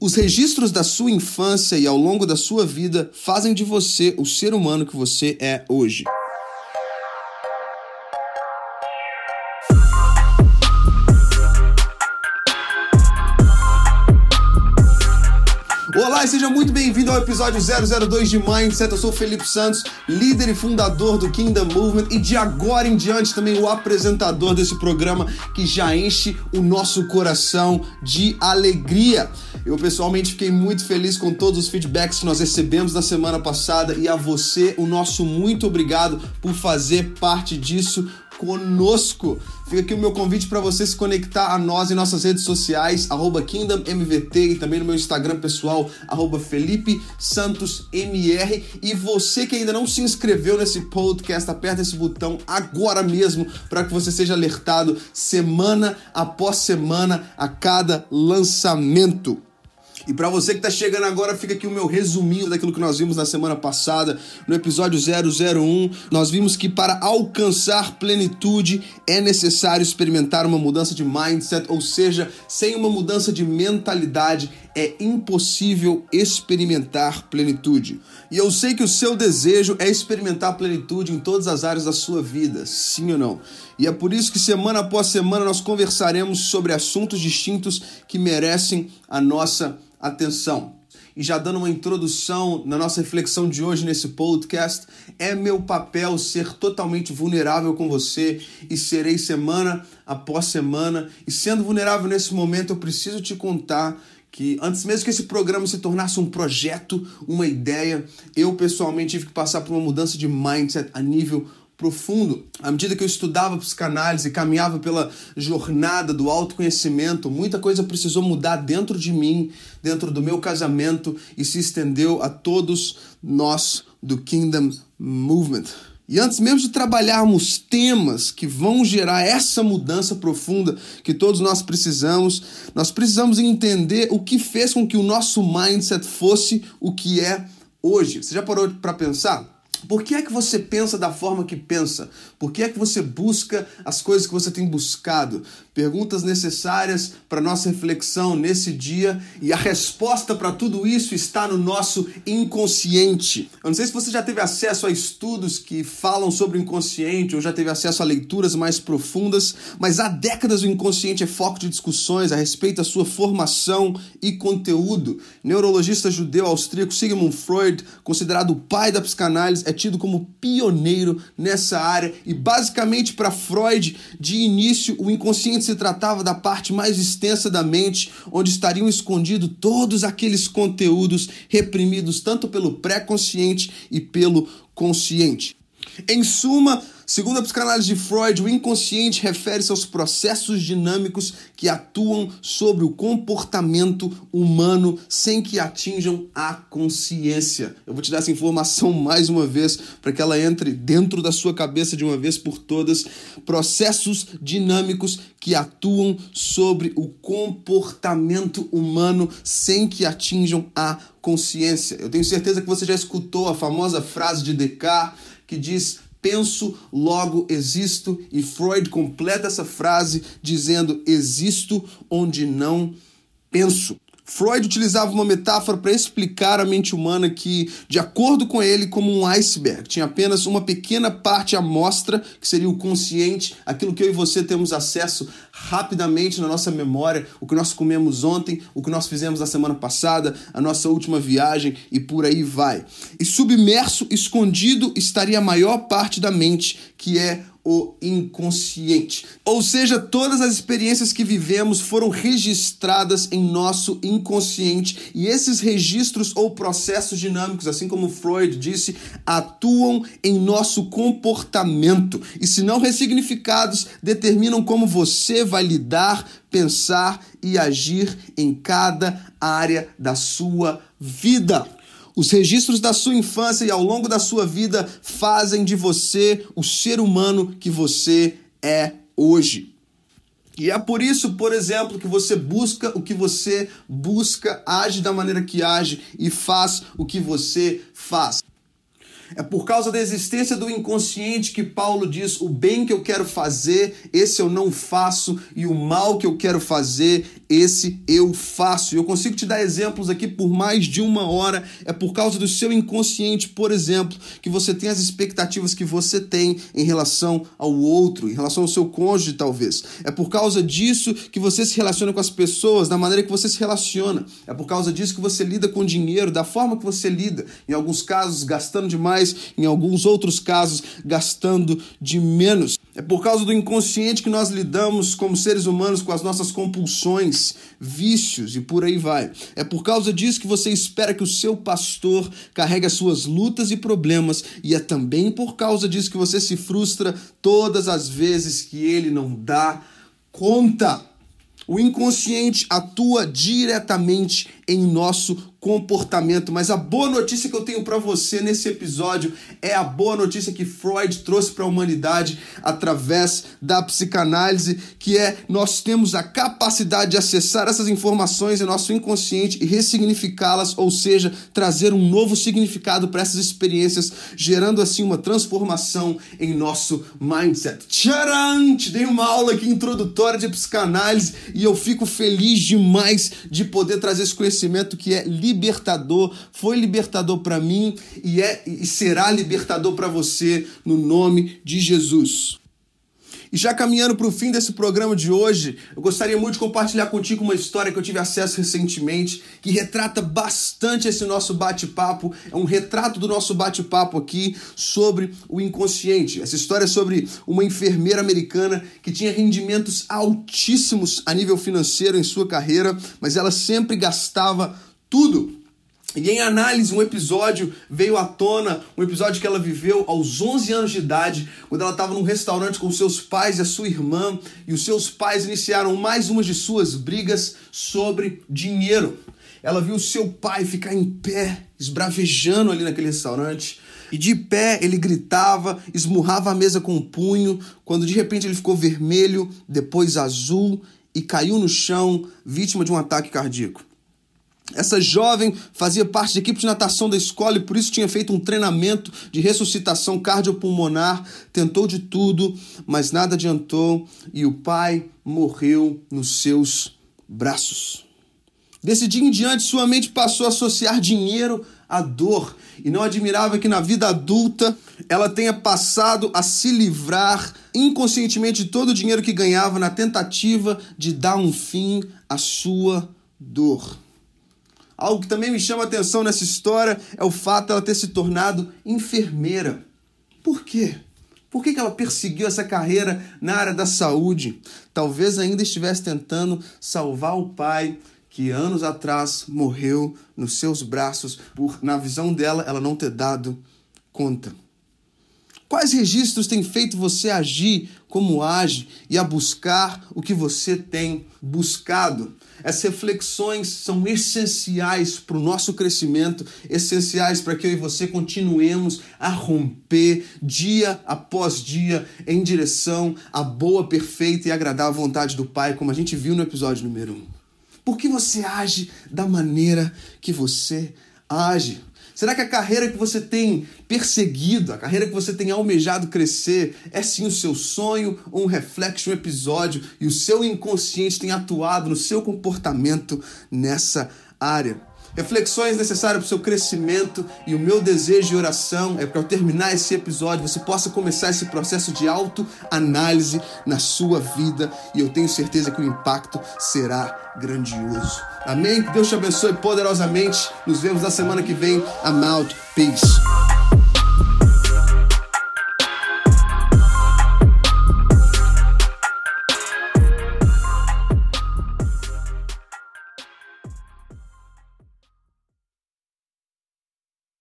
Os registros da sua infância e ao longo da sua vida fazem de você o ser humano que você é hoje. Olá seja muito bem-vindo ao episódio 002 de Mindset. Eu sou o Felipe Santos, líder e fundador do Kingdom Movement e de agora em diante também o apresentador desse programa que já enche o nosso coração de alegria. Eu pessoalmente fiquei muito feliz com todos os feedbacks que nós recebemos na semana passada e a você o nosso muito obrigado por fazer parte disso conosco. Fica aqui o meu convite para você se conectar a nós em nossas redes sociais, KingdomMVT e também no meu Instagram pessoal, FelipeSantosMR. E você que ainda não se inscreveu nesse podcast, aperta esse botão agora mesmo para que você seja alertado semana após semana a cada lançamento. E para você que está chegando agora, fica aqui o meu resuminho daquilo que nós vimos na semana passada, no episódio 001. Nós vimos que para alcançar plenitude é necessário experimentar uma mudança de mindset, ou seja, sem uma mudança de mentalidade é impossível experimentar plenitude. E eu sei que o seu desejo é experimentar plenitude em todas as áreas da sua vida, sim ou não? E é por isso que semana após semana nós conversaremos sobre assuntos distintos que merecem a nossa atenção. E já dando uma introdução na nossa reflexão de hoje nesse podcast, é meu papel ser totalmente vulnerável com você e serei semana após semana. E sendo vulnerável nesse momento, eu preciso te contar que antes mesmo que esse programa se tornasse um projeto, uma ideia, eu pessoalmente tive que passar por uma mudança de mindset a nível profundo. À medida que eu estudava psicanálise e caminhava pela jornada do autoconhecimento, muita coisa precisou mudar dentro de mim, dentro do meu casamento e se estendeu a todos nós do Kingdom Movement. E antes mesmo de trabalharmos temas que vão gerar essa mudança profunda que todos nós precisamos, nós precisamos entender o que fez com que o nosso mindset fosse o que é hoje. Você já parou para pensar? Por que é que você pensa da forma que pensa? Por que é que você busca as coisas que você tem buscado? Perguntas necessárias para nossa reflexão nesse dia e a resposta para tudo isso está no nosso inconsciente. Eu não sei se você já teve acesso a estudos que falam sobre o inconsciente ou já teve acesso a leituras mais profundas, mas há décadas o inconsciente é foco de discussões a respeito da sua formação e conteúdo. Neurologista judeu austríaco Sigmund Freud, considerado o pai da psicanálise, é tido como pioneiro nessa área e basicamente para Freud, de início, o inconsciente se tratava da parte mais extensa da mente, onde estariam escondidos todos aqueles conteúdos reprimidos tanto pelo pré-consciente e pelo consciente. Em suma, Segundo a psicanálise de Freud, o inconsciente refere-se aos processos dinâmicos que atuam sobre o comportamento humano sem que atinjam a consciência. Eu vou te dar essa informação mais uma vez para que ela entre dentro da sua cabeça de uma vez por todas. Processos dinâmicos que atuam sobre o comportamento humano sem que atinjam a consciência. Eu tenho certeza que você já escutou a famosa frase de Descartes que diz penso, logo existo, e Freud completa essa frase dizendo: existo onde não penso. Freud utilizava uma metáfora para explicar a mente humana que, de acordo com ele, como um iceberg, tinha apenas uma pequena parte à mostra, que seria o consciente, aquilo que eu e você temos acesso rapidamente na nossa memória, o que nós comemos ontem, o que nós fizemos na semana passada, a nossa última viagem e por aí vai. E submerso, escondido, estaria a maior parte da mente, que é o inconsciente. Ou seja, todas as experiências que vivemos foram registradas em nosso inconsciente e esses registros ou processos dinâmicos, assim como Freud disse, atuam em nosso comportamento e, se não ressignificados, determinam como você vai lidar, pensar e agir em cada área da sua vida. Os registros da sua infância e ao longo da sua vida fazem de você o ser humano que você é hoje. E é por isso, por exemplo, que você busca o que você busca, age da maneira que age e faz o que você faz. É por causa da existência do inconsciente que Paulo diz: o bem que eu quero fazer, esse eu não faço, e o mal que eu quero fazer, esse eu faço. Eu consigo te dar exemplos aqui por mais de uma hora. É por causa do seu inconsciente, por exemplo, que você tem as expectativas que você tem em relação ao outro, em relação ao seu cônjuge, talvez. É por causa disso que você se relaciona com as pessoas, da maneira que você se relaciona. É por causa disso que você lida com dinheiro, da forma que você lida. Em alguns casos, gastando demais, em alguns outros casos, gastando de menos. É por causa do inconsciente que nós lidamos como seres humanos com as nossas compulsões, vícios e por aí vai. É por causa disso que você espera que o seu pastor carregue as suas lutas e problemas, e é também por causa disso que você se frustra todas as vezes que ele não dá conta. O inconsciente atua diretamente em nosso comportamento. Mas a boa notícia que eu tenho para você nesse episódio é a boa notícia que Freud trouxe para a humanidade através da psicanálise, que é nós temos a capacidade de acessar essas informações em nosso inconsciente e ressignificá-las, ou seja, trazer um novo significado para essas experiências, gerando assim uma transformação em nosso mindset. Tcharam! Te dei uma aula aqui introdutória de psicanálise e eu fico feliz demais de poder trazer esse conhecimento que é libertador, foi libertador para mim e é e será libertador para você no nome de Jesus. E já caminhando para o fim desse programa de hoje, eu gostaria muito de compartilhar contigo uma história que eu tive acesso recentemente, que retrata bastante esse nosso bate-papo. É um retrato do nosso bate-papo aqui sobre o inconsciente. Essa história é sobre uma enfermeira americana que tinha rendimentos altíssimos a nível financeiro em sua carreira, mas ela sempre gastava tudo. E em análise, um episódio veio à tona, um episódio que ela viveu aos 11 anos de idade, quando ela estava num restaurante com seus pais e a sua irmã, e os seus pais iniciaram mais uma de suas brigas sobre dinheiro. Ela viu seu pai ficar em pé, esbravejando ali naquele restaurante, e de pé ele gritava, esmurrava a mesa com o um punho, quando de repente ele ficou vermelho, depois azul e caiu no chão, vítima de um ataque cardíaco. Essa jovem fazia parte da equipe de natação da escola e por isso tinha feito um treinamento de ressuscitação cardiopulmonar, tentou de tudo, mas nada adiantou e o pai morreu nos seus braços. Desse dia em diante, sua mente passou a associar dinheiro à dor e não admirava que na vida adulta ela tenha passado a se livrar inconscientemente de todo o dinheiro que ganhava na tentativa de dar um fim à sua dor. Algo que também me chama atenção nessa história é o fato de ela ter se tornado enfermeira. Por quê? Por que, ela perseguiu essa carreira na área da saúde? Talvez ainda estivesse tentando salvar o pai que anos atrás morreu nos seus braços por, na visão dela, ela não ter dado conta. Quais registros têm feito você agir como age e a buscar o que você tem buscado? Essas reflexões são essenciais para o nosso crescimento, essenciais para que eu e você continuemos a romper dia após dia em direção à boa, perfeita e agradável vontade do Pai, como a gente viu no episódio número 1. Por que você age da maneira que você age? Será que a carreira que você tem perseguido, a carreira que você tem almejado crescer, é sim o seu sonho ou um reflexo, um episódio e o seu inconsciente tem atuado no seu comportamento nessa área? Reflexões necessárias para o seu crescimento e o meu desejo e oração é para ao terminar esse episódio você possa começar esse processo de autoanálise na sua vida e eu tenho certeza que o impacto será grandioso. Amém? Que Deus te abençoe poderosamente. Nos vemos na semana que vem. I'm out. Peace.